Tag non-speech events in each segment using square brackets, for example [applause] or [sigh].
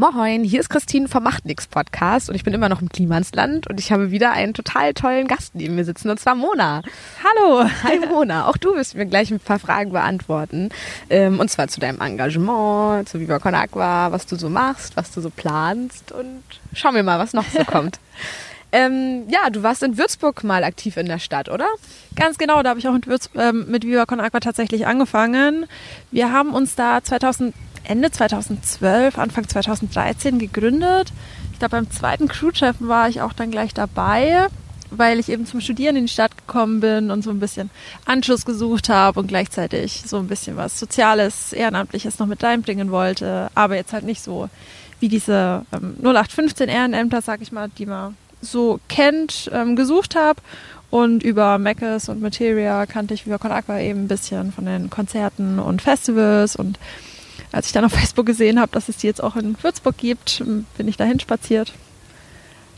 Moin, hier ist Christine vom Macht nix Podcast und ich bin immer noch im Klimansland und ich habe wieder einen total tollen Gast neben mir sitzen und zwar Mona. Hallo. Hi Mona, auch du wirst mir gleich ein paar Fragen beantworten ähm, und zwar zu deinem Engagement, zu Viva Con Agua, was du so machst, was du so planst und schauen wir mal, was noch so kommt. [laughs] Ähm, ja, du warst in Würzburg mal aktiv in der Stadt, oder? Ganz genau, da habe ich auch mit, Würz, ähm, mit Viva Con Agua tatsächlich angefangen. Wir haben uns da 2000 Ende 2012, Anfang 2013 gegründet. Ich glaube, beim zweiten Crew-Treffen war ich auch dann gleich dabei, weil ich eben zum Studieren in die Stadt gekommen bin und so ein bisschen Anschluss gesucht habe und gleichzeitig so ein bisschen was Soziales, Ehrenamtliches noch mit reinbringen wollte. Aber jetzt halt nicht so wie diese ähm, 0815 Ehrenämter, sag ich mal, die man so kennt, ähm, gesucht habe. Und über Meckes und Materia kannte ich Viva Con Aqua eben ein bisschen von den Konzerten und Festivals und als ich dann auf Facebook gesehen habe, dass es die jetzt auch in Würzburg gibt, bin ich dahin spaziert.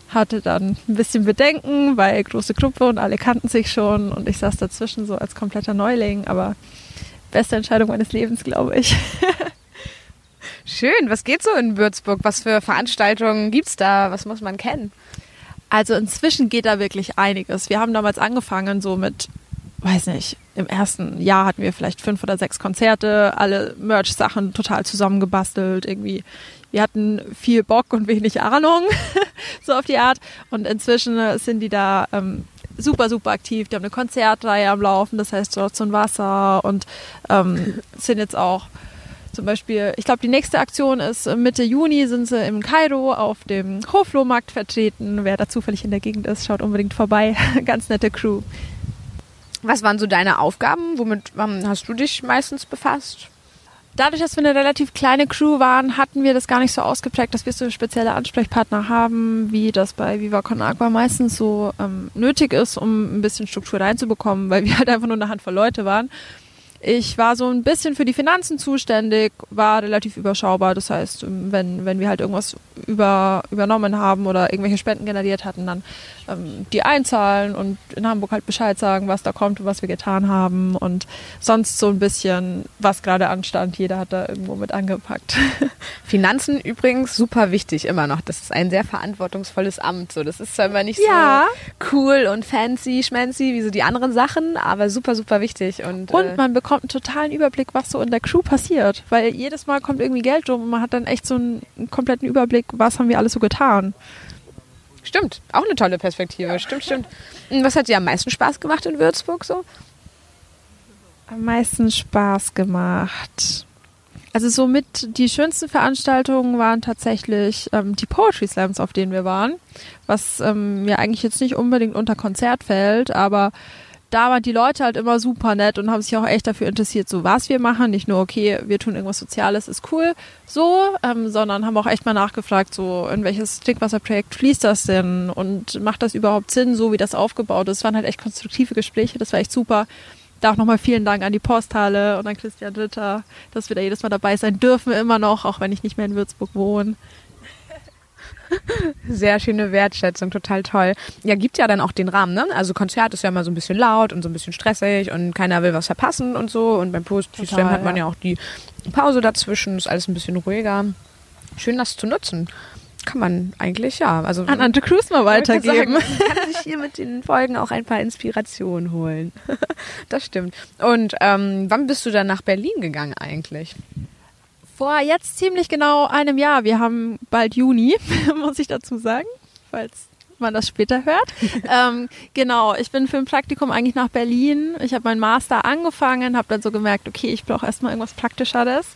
Hatte dann ein bisschen Bedenken, weil große Gruppe und alle kannten sich schon und ich saß dazwischen so als kompletter Neuling, aber beste Entscheidung meines Lebens, glaube ich. [laughs] Schön, was geht so in Würzburg? Was für Veranstaltungen gibt's da? Was muss man kennen? Also inzwischen geht da wirklich einiges. Wir haben damals angefangen so mit weiß nicht, im ersten Jahr hatten wir vielleicht fünf oder sechs Konzerte, alle Merch-Sachen total zusammengebastelt, irgendwie. Wir hatten viel Bock und wenig Ahnung, [laughs] so auf die Art. Und inzwischen sind die da ähm, super, super aktiv. Die haben eine Konzertreihe am Laufen, das heißt Rotz und Wasser und ähm, [laughs] sind jetzt auch zum Beispiel, ich glaube, die nächste Aktion ist Mitte Juni, sind sie im Kairo auf dem Hoflohmarkt vertreten. Wer da zufällig in der Gegend ist, schaut unbedingt vorbei. [laughs] Ganz nette Crew. Was waren so deine Aufgaben? Womit hast du dich meistens befasst? Dadurch, dass wir eine relativ kleine Crew waren, hatten wir das gar nicht so ausgeprägt, dass wir so spezielle Ansprechpartner haben, wie das bei Viva Con Agua meistens so ähm, nötig ist, um ein bisschen Struktur reinzubekommen, weil wir [laughs] halt einfach nur eine Handvoll Leute waren. Ich war so ein bisschen für die Finanzen zuständig, war relativ überschaubar. Das heißt, wenn, wenn wir halt irgendwas über, übernommen haben oder irgendwelche Spenden generiert hatten, dann ähm, die einzahlen und in Hamburg halt Bescheid sagen, was da kommt und was wir getan haben und sonst so ein bisschen, was gerade anstand. Jeder hat da irgendwo mit angepackt. [laughs] Finanzen übrigens super wichtig immer noch. Das ist ein sehr verantwortungsvolles Amt. So, das ist zwar immer nicht ja. so cool und fancy, schmancy wie so die anderen Sachen, aber super, super wichtig. Und, und äh, man bekommt einen totalen Überblick, was so in der Crew passiert, weil jedes Mal kommt irgendwie Geld rum und man hat dann echt so einen, einen kompletten Überblick, was haben wir alles so getan. Stimmt, auch eine tolle Perspektive. Stimmt, stimmt. Was hat dir am meisten Spaß gemacht in Würzburg so? Am meisten Spaß gemacht. Also somit die schönsten Veranstaltungen waren tatsächlich ähm, die Poetry Slams, auf denen wir waren, was ähm, mir eigentlich jetzt nicht unbedingt unter Konzert fällt, aber da waren die Leute halt immer super nett und haben sich auch echt dafür interessiert, so was wir machen. Nicht nur, okay, wir tun irgendwas Soziales, ist cool, so, ähm, sondern haben auch echt mal nachgefragt, so, in welches Trinkwasserprojekt fließt das denn und macht das überhaupt Sinn, so wie das aufgebaut ist. Es waren halt echt konstruktive Gespräche, das war echt super. Da auch nochmal vielen Dank an die Posthalle und an Christian Ritter, dass wir da jedes Mal dabei sein dürfen, immer noch, auch wenn ich nicht mehr in Würzburg wohne. Sehr schöne Wertschätzung, total toll. Ja, gibt ja dann auch den Rahmen, ne? Also Konzert ist ja immer so ein bisschen laut und so ein bisschen stressig und keiner will was verpassen und so. Und beim Poetry Slam hat man ja. ja auch die Pause dazwischen, ist alles ein bisschen ruhiger. Schön, das zu nutzen. Kann man eigentlich, ja. Also, An Ante Cruz mal weitergeben. man kann sich hier mit den Folgen auch ein paar Inspirationen holen. [laughs] das stimmt. Und ähm, wann bist du dann nach Berlin gegangen eigentlich? Vor jetzt ziemlich genau einem Jahr. Wir haben bald Juni, [laughs] muss ich dazu sagen, falls man das später hört. [laughs] ähm, genau, ich bin für ein Praktikum eigentlich nach Berlin. Ich habe meinen Master angefangen, habe dann so gemerkt, okay, ich brauche erstmal irgendwas Praktischeres.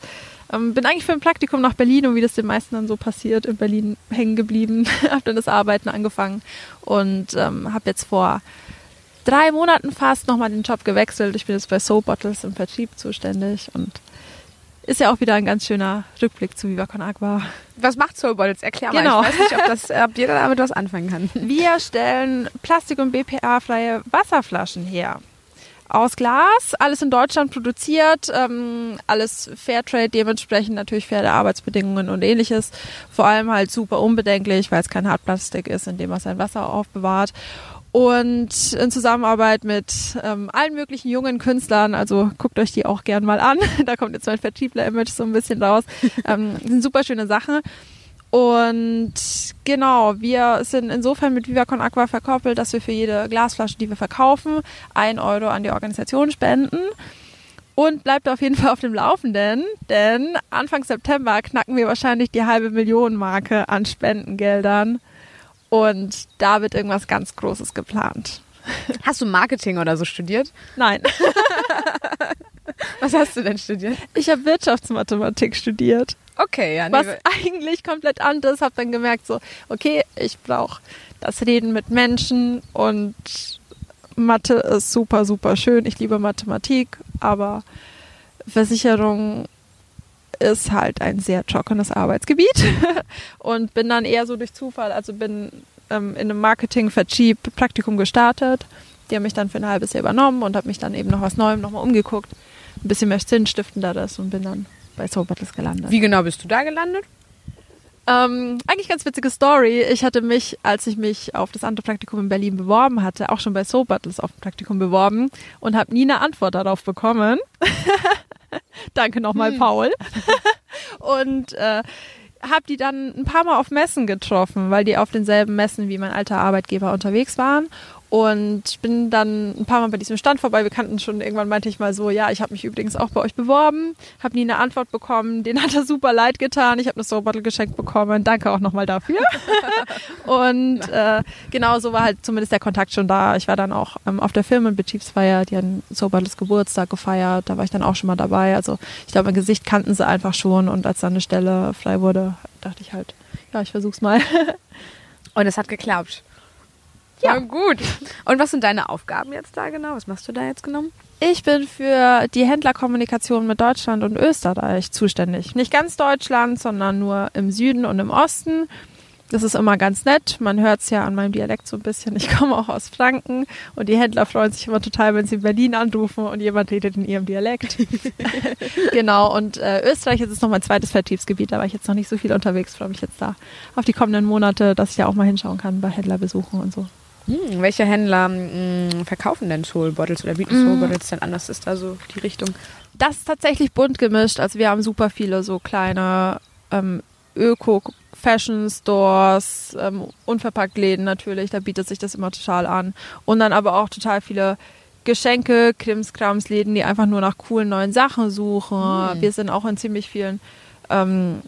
Ähm, bin eigentlich für ein Praktikum nach Berlin und wie das den meisten dann so passiert, in Berlin hängen geblieben, [laughs] habe dann das Arbeiten angefangen und ähm, habe jetzt vor drei Monaten fast nochmal den Job gewechselt. Ich bin jetzt bei Soap Bottles im Vertrieb zuständig und ist ja auch wieder ein ganz schöner Rückblick zu Viva Con Agua. Was macht Soul Bottles? Erklär mal. Genau. Ich weiß nicht, ob, das, [laughs] ob jeder damit was anfangen kann. Wir stellen Plastik- und BPA-freie Wasserflaschen her. Aus Glas, alles in Deutschland produziert, ähm, alles Fairtrade, dementsprechend natürlich faire Arbeitsbedingungen und ähnliches. Vor allem halt super unbedenklich, weil es kein Hartplastik ist, in dem man sein Wasser aufbewahrt und in Zusammenarbeit mit ähm, allen möglichen jungen Künstlern, also guckt euch die auch gern mal an. [laughs] da kommt jetzt mein Vertriebler-Image so ein bisschen raus. [laughs] Ähm, sind super schöne Sachen. Und genau, wir sind insofern mit Viva Con Aqua verkoppelt, dass wir für jede Glasflasche, die wir verkaufen, ein Euro an die Organisation spenden. Und bleibt auf jeden Fall auf dem Laufenden, denn Anfang September knacken wir wahrscheinlich die halbe Million Marke an Spendengeldern. Und da wird irgendwas ganz Großes geplant. Hast du Marketing oder so studiert? Nein. [laughs] Was hast du denn studiert? Ich habe Wirtschaftsmathematik studiert. Okay, ja. Nee, was eigentlich komplett anders. Habe dann gemerkt, so, okay, ich brauche das Reden mit Menschen und Mathe ist super, super schön. Ich liebe Mathematik, aber Versicherung ist halt ein sehr trockenes Arbeitsgebiet [laughs] und bin dann eher so durch Zufall, also bin ähm, in einem Marketing-Vertrieb-Praktikum gestartet. Die haben mich dann für ein halbes Jahr übernommen und habe mich dann eben noch was Neuem nochmal umgeguckt. Ein bisschen mehr Sinnstiftenderes und bin dann bei Soul Battles gelandet. Wie genau bist du da gelandet? Ähm, eigentlich ganz witzige Story. Ich hatte mich, als ich mich auf das andere Praktikum in Berlin beworben hatte, auch schon bei Soul Battles auf ein Praktikum beworben und habe nie eine Antwort darauf bekommen. [laughs] [laughs] Danke nochmal, hm. Paul. [laughs] und äh, habe die dann ein paar Mal auf Messen getroffen, weil die auf denselben Messen wie mein alter Arbeitgeber unterwegs waren und bin dann ein paar Mal bei diesem Stand vorbei. Wir kannten schon, irgendwann meinte ich mal so, ja, ich habe mich übrigens auch bei euch beworben, habe nie eine Antwort bekommen. Den hat er super leid getan. Ich habe eine Soul geschenkt bekommen. Danke auch nochmal dafür. [laughs] und äh, genau so war halt zumindest der Kontakt schon da. Ich war dann auch ähm, auf der Firmenbetriebsfeier, die haben Soul Geburtstag gefeiert. Da war ich dann auch schon mal dabei. Also ich glaube, mein Gesicht kannten sie einfach schon. Und als dann eine Stelle frei wurde, dachte ich halt, ja, ich versuch's mal. [laughs] und es hat geklappt. Ja, gut. Und was sind deine Aufgaben jetzt da genau? Was machst du da jetzt genommen? Ich bin für die Händlerkommunikation mit Deutschland und Österreich zuständig. Nicht ganz Deutschland, sondern nur im Süden und im Osten. Das ist immer ganz nett. Man hört es ja an meinem Dialekt so ein bisschen. Ich komme auch aus Franken und die Händler freuen sich immer total, wenn sie in Berlin anrufen und jemand redet in ihrem Dialekt. [laughs] genau. Und äh, Österreich ist noch mein zweites Vertriebsgebiet. Da war ich jetzt noch nicht so viel unterwegs. Freue mich jetzt da auf die kommenden Monate, dass ich ja auch mal hinschauen kann bei Händlerbesuchen und so. Hm, welche Händler hm, verkaufen denn Soul Bottles oder bieten Soul hm. Bottles denn an? Das ist da so die Richtung. Das ist tatsächlich bunt gemischt. Also wir haben super viele so kleine ähm, Öko Fashion Stores, ähm, unverpackt Läden natürlich, da bietet sich das immer total an. Und dann aber auch total viele Geschenke, Krimskrams Läden, die einfach nur nach coolen neuen Sachen suchen. Mhm. Wir sind auch in ziemlich vielen ähm,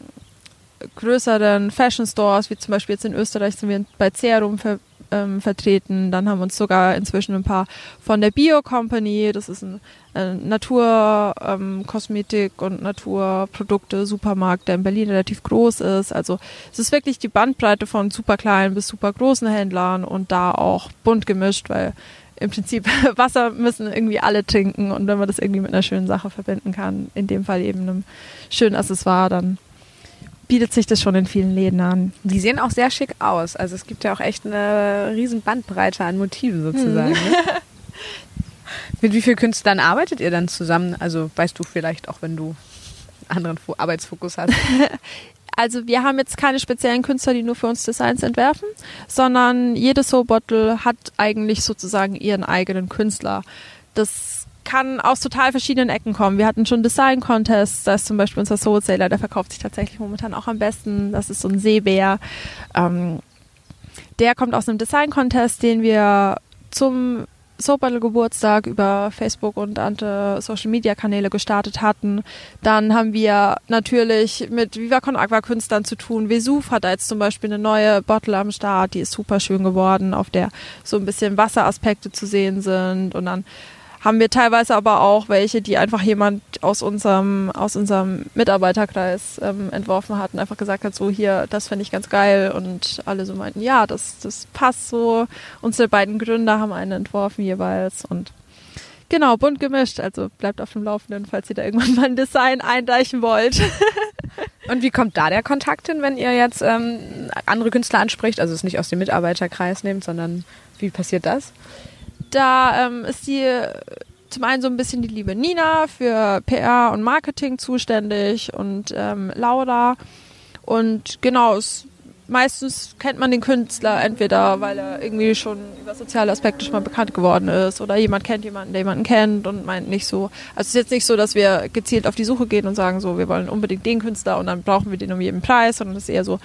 größeren Fashion Stores, wie zum Beispiel jetzt in Österreich sind wir bei Cerum ver ähm, vertreten. Dann haben uns sogar inzwischen ein paar von der Bio Company, das ist ein, ein Naturkosmetik ähm, und Naturprodukte Supermarkt, der in Berlin relativ groß ist. Also es ist wirklich die Bandbreite von super kleinen bis super großen Händlern und da auch bunt gemischt, weil im Prinzip [laughs] Wasser müssen irgendwie alle trinken und wenn man das irgendwie mit einer schönen Sache verbinden kann, in dem Fall eben einem schönen Accessoire, dann bietet sich das schon in vielen Läden an. Die sehen auch sehr schick aus. Also es gibt ja auch echt eine riesen Bandbreite an Motiven sozusagen. Mhm. Ne? [laughs] Mit wie vielen Künstlern arbeitet ihr dann zusammen? Also weißt du vielleicht auch, wenn du anderen Arbeitsfokus hast. [laughs] Also wir haben jetzt keine speziellen Künstler, die nur für uns Designs entwerfen, sondern jede Soul Bottle hat eigentlich sozusagen ihren eigenen Künstler. Das kann aus total verschiedenen Ecken kommen. Wir hatten schon Design-Contests, da ist zum Beispiel unser Soul Sailor, der verkauft sich tatsächlich momentan auch am besten. Das ist so ein Seebär. Ähm, der kommt aus einem Design-Contest, den wir zum Soul Battle Geburtstag über Facebook und andere Social Media Kanäle gestartet hatten. Dann haben wir natürlich mit Viva Con Aqua Künstlern zu tun. Vesuv hat da jetzt zum Beispiel eine neue Bottle am Start, die ist super schön geworden, auf der so ein bisschen Wasseraspekte zu sehen sind. Und dann haben wir teilweise aber auch welche, die einfach jemand aus unserem, aus unserem Mitarbeiterkreis ähm, entworfen hat und einfach gesagt hat, so hier, das finde ich ganz geil und alle so meinten, ja, das, das passt so. Unsere beiden Gründer haben einen entworfen jeweils und Genau, bunt gemischt. Also bleibt auf dem Laufenden, falls ihr da irgendwann [laughs] mal ein Design eindeichen wollt. [laughs] Und wie kommt da der Kontakt hin, wenn ihr jetzt ähm, andere Künstler anspricht? Also es nicht aus dem Mitarbeiterkreis nehmt, sondern wie passiert das? Da ähm, ist die zum einen so ein bisschen die liebe Nina für PR und Marketing zuständig und ähm, Laura. Und genau, es meistens kennt man den Künstler entweder, weil er irgendwie schon über soziale Aspekte schon mal bekannt geworden ist oder jemand kennt jemanden, der jemanden kennt und meint nicht so. Also es ist jetzt nicht so, dass wir gezielt auf die Suche gehen und sagen so, wir wollen unbedingt den Künstler und dann brauchen wir den um jeden Preis, sondern es ist eher so,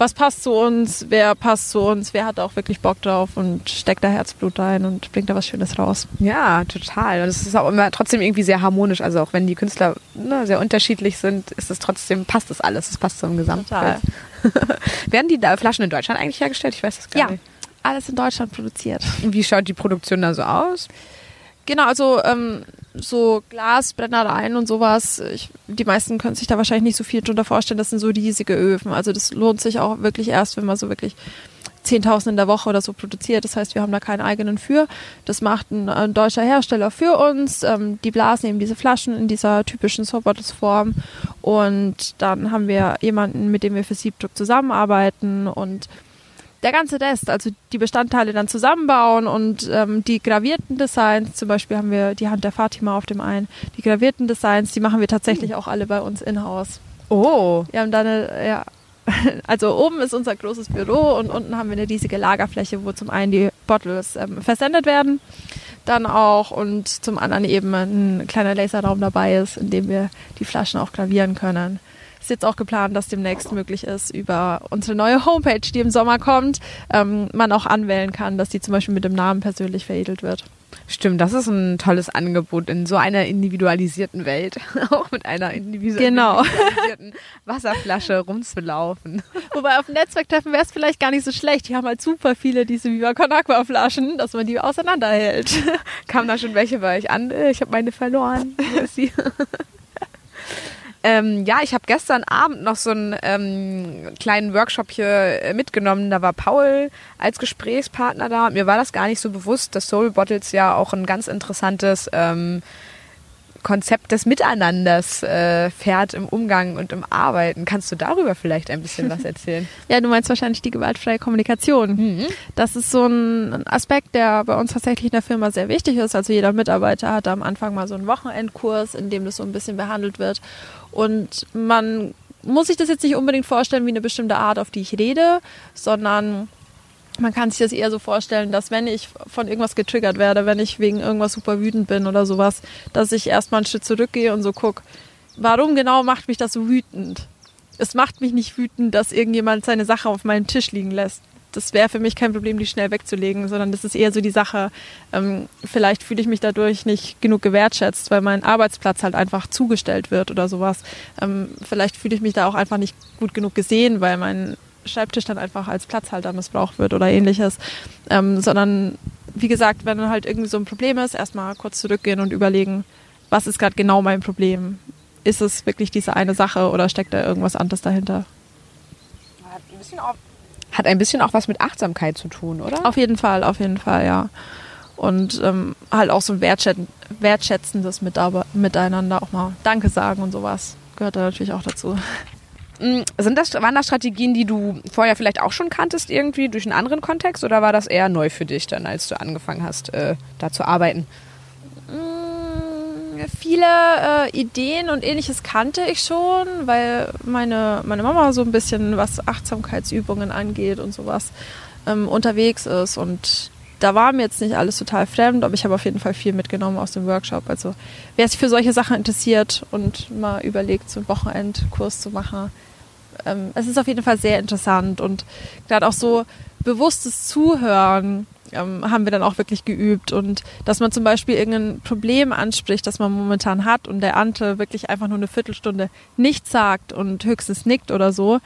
was passt zu uns, wer passt zu uns, wer hat auch wirklich Bock drauf und steckt da Herzblut ein und bringt da was Schönes raus. Ja, total. Und es ist auch immer trotzdem irgendwie sehr harmonisch. Also auch wenn die Künstler ne, sehr unterschiedlich sind, ist es trotzdem, passt das alles. Es passt zum Gesamtbild. [laughs] Werden die Flaschen in Deutschland eigentlich hergestellt? Ich weiß das gar ja, nicht. alles in Deutschland produziert. Und wie schaut die Produktion da so aus? Genau, also ähm, so Glasbrennereien und sowas. Ich, die meisten können sich da wahrscheinlich nicht so viel drunter vorstellen. Das sind so riesige Öfen. Also das lohnt sich auch wirklich erst, wenn man so wirklich 10.000 in der Woche oder so produziert. Das heißt, wir haben da keinen eigenen für. Das macht ein, ein deutscher Hersteller für uns. Ähm, die blasen eben diese Flaschen in dieser typischen Softbottles-Form. Und dann haben wir jemanden, mit dem wir für Siebdruck zusammenarbeiten und der ganze Rest, also die Bestandteile dann zusammenbauen und ähm, die gravierten Designs, zum Beispiel haben wir die Hand der Fatima auf dem einen, die gravierten Designs, die machen wir tatsächlich auch alle bei uns in-house. Oh. Wir haben da eine, ja, [laughs] also oben ist unser großes Büro und unten haben wir eine riesige Lagerfläche, wo zum einen die Bottles ähm, versendet werden, dann auch und zum anderen eben ein kleiner Laserraum dabei ist, in dem wir die Flaschen auch gravieren können ist jetzt auch geplant, dass demnächst möglich ist, über unsere neue Homepage, die im Sommer kommt, ähm, man auch anwählen kann, dass die zum Beispiel mit dem Namen persönlich veredelt wird. Stimmt, das ist ein tolles Angebot in so einer individualisierten Welt, [laughs] auch mit einer individualisierten genau. Wasserflasche rumzulaufen. Wobei auf Netzwerktreffen wäre es vielleicht gar nicht so schlecht. Die haben halt super viele diese Viva Con Aqua Flaschen, dass man die auseinanderhält. Kamen da schon welche bei euch an? Ich habe meine verloren. [laughs] Ähm, ja, ich habe gestern Abend noch so einen ähm, kleinen Workshop hier äh, mitgenommen. Da war Paul als Gesprächspartner da. Mir war das gar nicht so bewusst, dass Soul Bottles ja auch ein ganz interessantes ähm, Konzept des Miteinanders äh, fährt im Umgang und im Arbeiten. Kannst du darüber vielleicht ein bisschen was [laughs] erzählen? ja, du meinst wahrscheinlich die gewaltfreie Kommunikation. Mhm. Das ist so ein Aspekt, der bei uns tatsächlich in der Firma sehr wichtig ist. Also jeder Mitarbeiter hat am Anfang mal so einen Wochenendkurs, in dem das so ein bisschen behandelt wird. Und man muss sich das jetzt nicht unbedingt vorstellen wie eine bestimmte Art, auf die ich rede, sondern man kann sich das eher so vorstellen, dass wenn ich von irgendwas getriggert werde, wenn ich wegen irgendwas super wütend bin oder sowas, dass ich erstmal einen Schritt zurückgehe und so gucke, warum genau macht mich das so wütend? Es macht mich nicht wütend, dass irgendjemand seine Sache auf meinem Tisch liegen lässt. Das wäre für mich kein Problem, die schnell wegzulegen, sondern das ist eher so die Sache, ähm, vielleicht fühle ich mich dadurch nicht genug gewertschätzt, weil mein Arbeitsplatz halt einfach zugestellt wird oder sowas. Ähm, vielleicht fühle ich mich da auch einfach nicht gut genug gesehen, weil mein Schreibtisch dann einfach als Platzhalter missbraucht wird oder ähnliches, ähm, sondern wie gesagt, wenn halt irgendwie so ein Problem ist, erstmal kurz zurückgehen und überlegen, was ist gerade genau mein Problem? Ist es wirklich diese eine Sache oder steckt da irgendwas anderes dahinter? Hat ein bisschen auch, hat ein bisschen auch was mit Achtsamkeit zu tun, oder? Auf jeden Fall, auf jeden Fall, ja. Und ähm, halt auch so ein wertschätzen, wertschätzendes Miteinander, auch mal Danke sagen und sowas gehört da natürlich auch dazu. Mm, sind das, waren das Strategien, die du vorher vielleicht auch schon kanntest, irgendwie durch einen anderen Kontext, oder war das eher neu für dich dann, als du angefangen hast, äh, da zu arbeiten? Mm, viele äh, Ideen und ähnliches kannte ich schon, weil meine, meine Mama so ein bisschen, was Achtsamkeitsübungen angeht und sowas, ähm, unterwegs ist. Und da war mir jetzt nicht alles total fremd, aber ich habe auf jeden Fall viel mitgenommen aus dem Workshop. Also wer sich für solche Sachen interessiert und mal überlegt, so einen Wochenendkurs zu machen, ähm, es ist auf jeden Fall sehr interessant und gerade auch so bewusstes Zuhören ähm, haben wir dann auch wirklich geübt und dass man zum Beispiel irgendein Problem anspricht, das man momentan hat und der Ante wirklich einfach nur eine Viertelstunde nichts sagt und höchstens nickt oder so.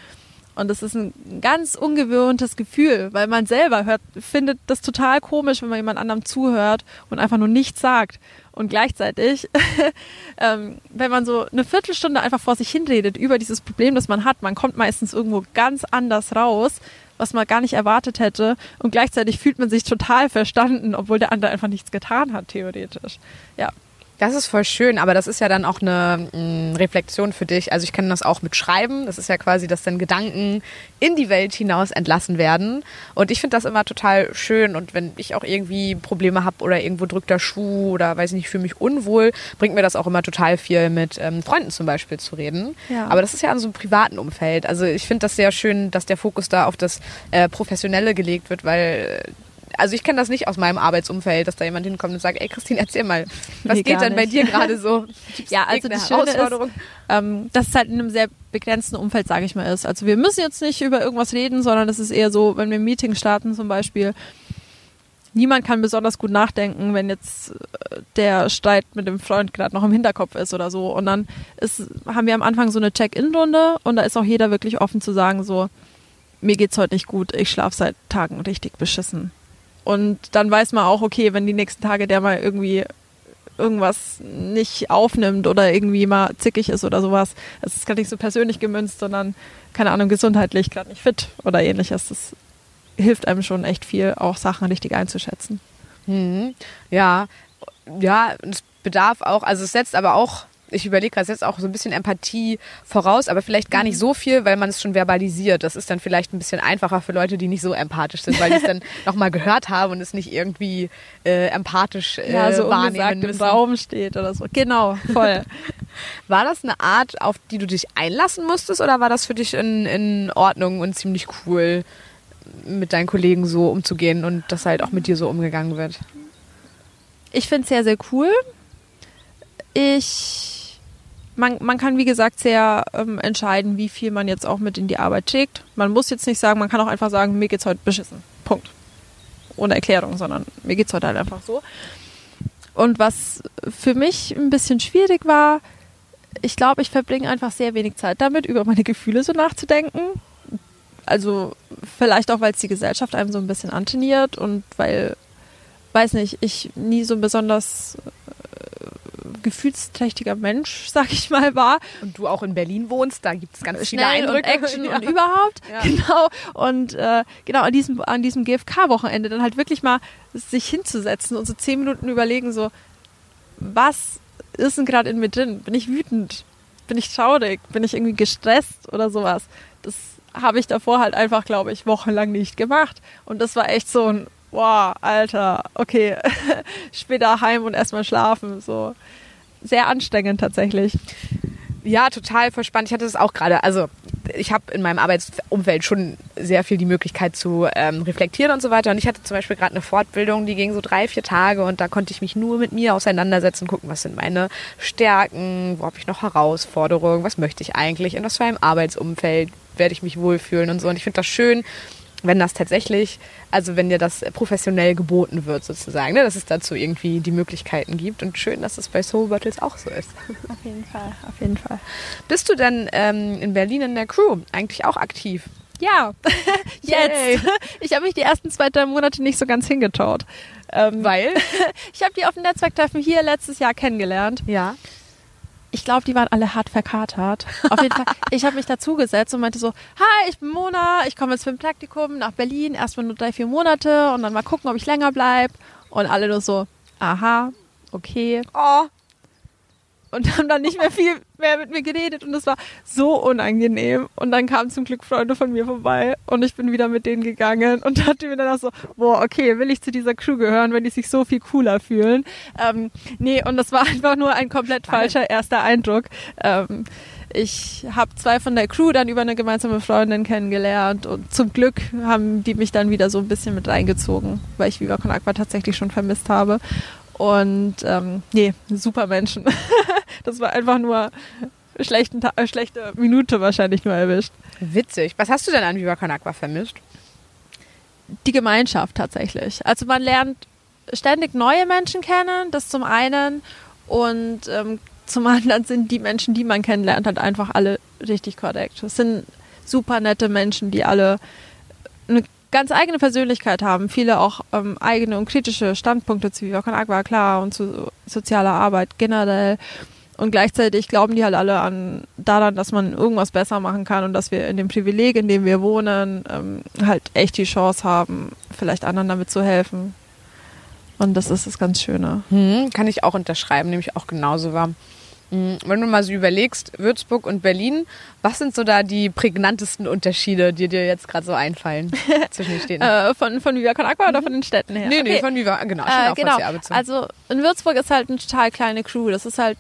Und das ist ein ganz ungewohntes Gefühl, weil man selber hört, findet das total komisch, wenn man jemand anderem zuhört und einfach nur nichts sagt. Und gleichzeitig, [laughs] ähm, wenn man so eine Viertelstunde einfach vor sich hinredet über dieses Problem, das man hat, man kommt meistens irgendwo ganz anders raus, was man gar nicht erwartet hätte. Und gleichzeitig fühlt man sich total verstanden, obwohl der andere einfach nichts getan hat, theoretisch. Ja. Das ist voll schön, aber das ist ja dann auch eine mh, mm, Reflexion für dich. Also ich kenne das auch mit Schreiben. Das ist ja quasi, dass dann Gedanken in die Welt hinaus entlassen werden. Und ich finde das immer total schön. Und wenn ich auch irgendwie Probleme habe oder irgendwo drückt der Schuh oder weiß nicht, fühle mich unwohl, bringt mir das auch immer total viel mit ähm, Freunden zum Beispiel zu reden. Ja. Aber das ist ja an so einem privaten Umfeld. Also ich finde das sehr schön, dass der Fokus da auf das äh, Professionelle gelegt wird, weil also ich kenne das nicht aus meinem Arbeitsumfeld, dass da jemand hinkommt und sagt, ey Christine, erzähl mal, was nee, geht denn bei dir gerade so? [laughs] ja, also die Herausforderung? Ist, ähm, dass es halt in einem sehr begrenzten Umfeld, sage ich mal, ist. Also wir müssen jetzt nicht über irgendwas reden, sondern es ist eher so, wenn wir ein Meeting starten zum Beispiel, niemand kann besonders gut nachdenken, wenn jetzt äh, der Streit mit dem Freund gerade noch im Hinterkopf ist oder so. Und dann ist, haben wir am Anfang so eine Check-in-Runde und da ist auch jeder wirklich offen zu sagen, so, mir geht's heute nicht gut, ich schlafe seit Tagen richtig beschissen. Und dann weiß man auch, okay, wenn die nächsten Tage der mal irgendwie irgendwas nicht aufnimmt oder irgendwie mal zickig ist oder sowas. Es ist gar nicht so persönlich gemünzt, sondern, keine Ahnung, gesundheitlich gerade nicht fit oder ähnliches. Das hilft einem schon echt viel, auch Sachen richtig einzuschätzen. Mhm. Ja, ja, es bedarf auch, also es setzt aber auch ich überlege gerade jetzt auch so ein bisschen Empathie voraus, aber vielleicht gar nicht so viel, weil man es schon verbalisiert. Das ist dann vielleicht ein bisschen einfacher für Leute, die nicht so empathisch sind, weil die es dann [laughs] nochmal gehört haben und es nicht irgendwie äh, empathisch äh, ja, so wahrnehmen müssen. im Raum steht oder so. Genau, voll. [laughs] war das eine Art, auf die du dich einlassen musstest oder war das für dich in, in Ordnung und ziemlich cool, mit deinen Kollegen so umzugehen und dass halt auch mit dir so umgegangen wird? Ich finde es sehr, sehr cool. Ich man, man kann, wie gesagt, sehr ähm, entscheiden, wie viel man jetzt auch mit in die Arbeit schickt. Man muss jetzt nicht sagen, man kann auch einfach sagen, mir geht's heute beschissen. Punkt. Ohne Erklärung, sondern mir geht's heute halt einfach so. Und was für mich ein bisschen schwierig war, ich glaube, ich verbringe einfach sehr wenig Zeit damit, über meine Gefühle so nachzudenken. Also vielleicht auch, weil es die Gesellschaft einem so ein bisschen anteniert und weil, weiß nicht, ich nie so besonders gefühlsträchtiger Mensch, [laughs] sag ich mal, war. Und du auch in Berlin wohnst, da gibt es ganz Schnell viele Eindrücke. [laughs] Und Action ja. und überhaupt. Ja. Genau. Und äh, genau an diesem, an diesem GFK-Wochenende dann halt wirklich mal sich hinzusetzen und so zehn Minuten überlegen, so, was ist denn gerade in mir drin? Bin ich wütend? Bin ich traurig? Bin ich irgendwie gestresst oder sowas? Das habe ich davor halt einfach, glaube ich, wochenlang nicht gemacht. Und das war echt so ein, wow, Alter, okay, [laughs] später heim und erstmal schlafen, so sehr anstrengend tatsächlich. Ja, total verspannt. Ich hatte das auch gerade. Also ich habe in meinem Arbeitsumfeld schon sehr viel die Möglichkeit zu ähm, reflektieren und so weiter. Und ich hatte zum Beispiel gerade eine Fortbildung, die ging so drei, vier Tage und da konnte ich mich nur mit mir auseinandersetzen, gucken, was sind meine Stärken, wo habe ich noch Herausforderungen, was möchte ich eigentlich, in was für einem Arbeitsumfeld werde ich mich wohlfühlen und so. Und ich finde das schön, wenn das tatsächlich, also wenn dir das professionell geboten wird sozusagen, ne, dass es dazu irgendwie die Möglichkeiten gibt und schön, dass es bei Soul Bottles auch so ist. [laughs] Auf jeden Fall, auf jeden Fall. Bist du denn ähm, in Berlin in der Crew eigentlich auch aktiv? Ja, [laughs] jetzt. Ich habe mich die ersten zwei, drei Monate nicht so ganz hingetraut. Ähm, Weil? [laughs] ich habe die auf dem Netzwerktreffen hier letztes Jahr kennengelernt. Ja ich glaube, die waren alle hart verkatert. Auf jeden Fall. Ich habe mich dazugesetzt und meinte so, hi, ich bin Mona, ich komme jetzt für ein Praktikum nach Berlin, erstmal nur drei, vier Monate und dann mal gucken, ob ich länger bleib. Und alle nur so, aha, okay. Oh, und haben dann nicht mehr viel mehr mit mir geredet und es war so unangenehm. Und dann kamen zum Glück Freunde von mir vorbei und ich bin wieder mit denen gegangen und [laughs] dachte mir dann auch so, boah, okay, will ich zu dieser Crew gehören, wenn die sich so viel cooler fühlen. Ähm, nee, und das war [laughs] einfach nur ein komplett falscher erster Eindruck. Ähm, ich habe zwei von der Crew dann über eine gemeinsame Freundin kennengelernt und zum Glück haben die mich dann wieder so ein bisschen mit reingezogen, weil ich Viva Con Aqua tatsächlich schon vermisst habe. Und ähm, nee, super Menschen. [laughs] das war einfach nur schlechten äh, schlechte Minute wahrscheinlich nur erwischt. Witzig. Was hast du denn an Viva Con Agua vermisst? Die Gemeinschaft tatsächlich. Also man lernt ständig neue Menschen kennen, das zum einen. Und ähm, zum [laughs] anderen sind die Menschen, die man kennenlernt, halt einfach alle richtig korrekt. Es sind super nette Menschen, die alle eine ganz eigene Persönlichkeit haben, viele auch ähm, eigene und kritische Standpunkte zu Viva Con Agua, klar, und zu sozialer Arbeit generell. Und gleichzeitig glauben die halt alle an daran, dass man irgendwas besser machen kann und dass wir in dem Privileg, in dem wir wohnen, ähm, halt echt die Chance haben, vielleicht anderen damit zu helfen. Und das ist das ganz Schöne. Hm, kann ich auch unterschreiben, nämlich auch genauso war. Hm, wenn du mal so überlegst, Würzburg und Berlin, was sind so da die prägnantesten Unterschiede, die dir jetzt gerade so einfallen [laughs] zwischen den Städten? äh, von, von Viva Con Aqua oder von den Städten her? Nee, nee, von Viva, genau. Äh, genau. Also in Würzburg ist halt eine total kleine Crew. Das ist halt,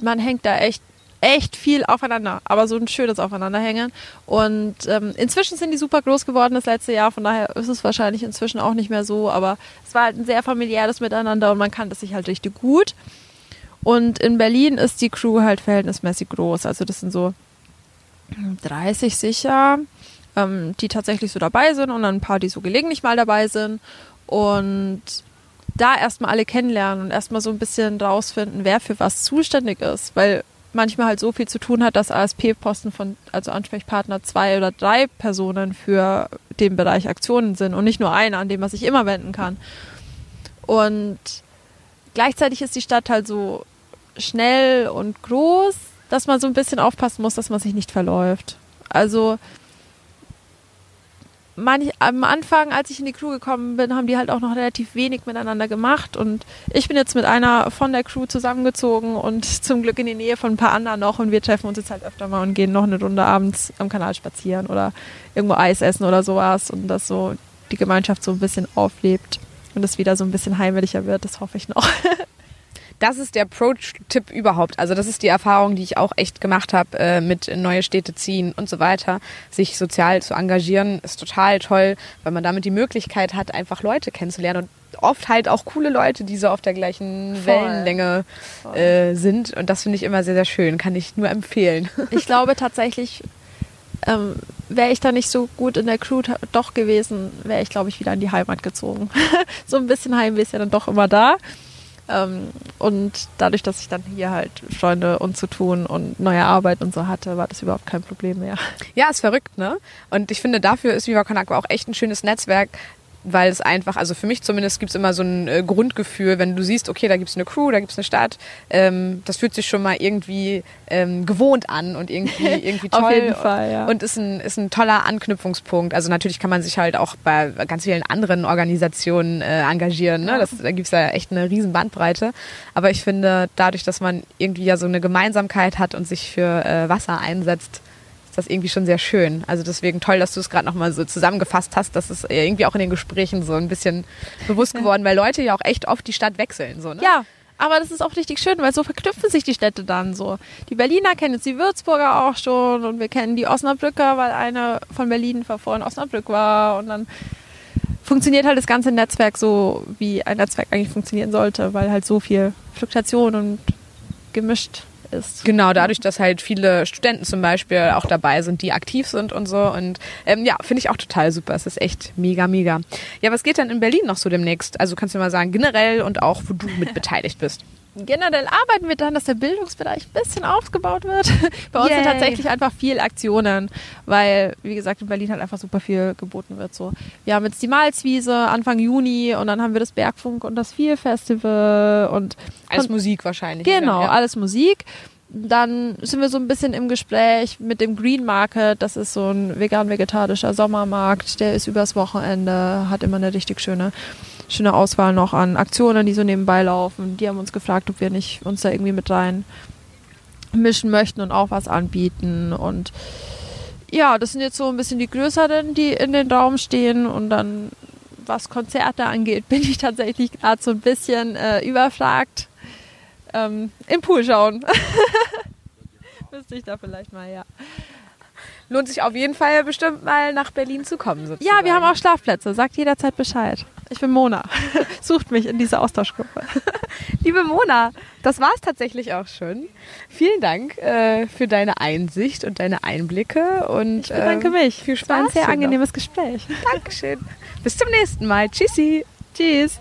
man hängt da echt echt viel aufeinander, aber so ein schönes Aufeinanderhängen. Und ähm, inzwischen sind die super groß geworden das letzte Jahr, von daher ist es wahrscheinlich inzwischen auch nicht mehr so, aber es war halt ein sehr familiäres Miteinander und man kannte sich halt richtig gut. Und in Berlin ist die Crew halt verhältnismäßig groß. Also das sind so 30 sicher, ähm, die tatsächlich so dabei sind und dann ein paar, die so gelegentlich mal dabei sind. Und da erstmal alle kennenlernen und erstmal so ein bisschen rausfinden, wer für was zuständig ist. Weil manchmal halt so viel zu tun hat, dass ASP-Posten von, also Ansprechpartner, zwei oder drei Personen für den Bereich Aktionen sind und nicht nur einer, an dem man sich immer wenden kann. Und gleichzeitig ist die Stadt halt so schnell und groß, dass man so ein bisschen aufpassen muss, dass man sich nicht verläuft. Also manch, am Anfang, als ich in die Crew gekommen bin, haben die halt auch noch relativ wenig miteinander gemacht. Und ich bin jetzt mit einer von der Crew zusammengezogen und [laughs] zum Glück in die Nähe von ein paar anderen noch. Und wir treffen uns jetzt halt öfter mal und gehen noch eine Runde abends am Kanal spazieren oder irgendwo Eis essen oder sowas. Und dass so die Gemeinschaft so ein bisschen auflebt und es wieder so ein bisschen heimeliger wird, das hoffe ich noch. [laughs] das ist der Pro-Tipp überhaupt. Also das ist die Erfahrung, die ich auch echt gemacht habe äh, mit neue Städte ziehen und so weiter. Sich sozial zu engagieren ist total toll, weil man damit die Möglichkeit hat, einfach Leute kennenzulernen und oft halt auch coole Leute, die so auf der gleichen Voll. Wellenlänge äh, sind. Und das finde ich immer sehr, sehr schön. Kann ich nur empfehlen. [laughs] Ich glaube tatsächlich, ähm, wäre ich da nicht so gut in der Crew doch gewesen, wäre ich, glaube ich, wieder in die Heimat gezogen. [laughs] so ein bisschen Heimweh ist ja dann doch immer da. Ähm, und dadurch, dass ich dann hier halt Freunde und zu tun und neue Arbeit und so hatte, war das überhaupt kein Problem mehr. Ja, ist verrückt, ne? Und ich finde, dafür ist Viva Con Agua auch echt ein schönes Netzwerk, weil es einfach, also für mich zumindest gibt es immer so ein äh, Grundgefühl, wenn du siehst, okay, da gibt es eine Crew, da gibt es eine Stadt, ähm, das fühlt sich schon mal irgendwie ähm, gewohnt an und irgendwie, [laughs] irgendwie toll. Auf jeden Fall, ja. Und ist ein, ist ein toller Anknüpfungspunkt. Also natürlich kann man sich halt auch bei ganz vielen anderen Organisationen äh, engagieren. Ne? Das, da gibt es ja echt eine riesen Bandbreite. Aber ich finde, dadurch, dass man irgendwie ja so eine Gemeinsamkeit hat und sich für äh, Wasser einsetzt, das irgendwie schon sehr schön. Also deswegen toll, dass du es gerade nochmal so zusammengefasst hast. Das ist irgendwie auch in den Gesprächen so ein bisschen bewusst geworden, weil Leute ja auch echt oft die Stadt wechseln. So, ne? Ja, aber das ist auch richtig schön, weil so verknüpfen sich die Städte dann so. Die Berliner kennen jetzt die Würzburger auch schon und wir kennen die Osnabrücker, weil eine von Berlin vor in Osnabrück war und dann funktioniert halt das ganze Netzwerk so, wie ein Netzwerk eigentlich funktionieren sollte, weil halt so viel Fluktuation und gemischt ist. Genau, dadurch, dass halt viele Studenten zum Beispiel auch dabei sind, die aktiv sind und so. Und ähm, ja, finde ich auch total super. Es ist echt mega, mega. Ja, was geht denn in Berlin noch so demnächst? Also kannst du mal sagen, generell und auch, wo du mit beteiligt bist generell arbeiten wir daran, dass der Bildungsbereich ein bisschen aufgebaut wird. [laughs] Bei uns Yay. sind tatsächlich einfach viel Aktionen, weil, wie gesagt, in Berlin halt einfach super viel geboten wird. So. Wir haben jetzt die Malzwiese Anfang Juni und dann haben wir das Bergfunk und das Viel Festival und alles und, Musik wahrscheinlich. Genau, ja. alles Musik. Dann sind wir so ein bisschen im Gespräch mit dem Green Market. Das ist so ein vegan-vegetarischer Sommermarkt. Der ist übers Wochenende, hat immer eine richtig schöne schöne Auswahl noch an Aktionen, die so nebenbei laufen. Die haben uns gefragt, ob wir nicht uns da irgendwie mit rein mischen möchten und auch was anbieten. Und ja, das sind jetzt so ein bisschen die größeren, die in den Raum stehen. Und dann, was Konzerte angeht, [laughs] bin ich tatsächlich gerade so ein bisschen äh, überfragt. Ähm, Im Pool schauen. [laughs] Müsste ich da vielleicht mal, ja lohnt sich auf jeden Fall bestimmt mal nach Berlin zu kommen. Sozusagen. Ja, wir haben auch Schlafplätze. Sagt jederzeit Bescheid. Ich bin Mona. [laughs] Sucht mich in dieser Austauschgruppe. [laughs] Liebe Mona, das war es tatsächlich auch schon. Vielen Dank äh, für deine Einsicht und deine Einblicke. Und, ich bedanke ähm, mich. Viel Spaß. War ein sehr angenehmes noch. Gespräch. Dankeschön. Bis zum nächsten Mal. Tschüssi. Tschüss.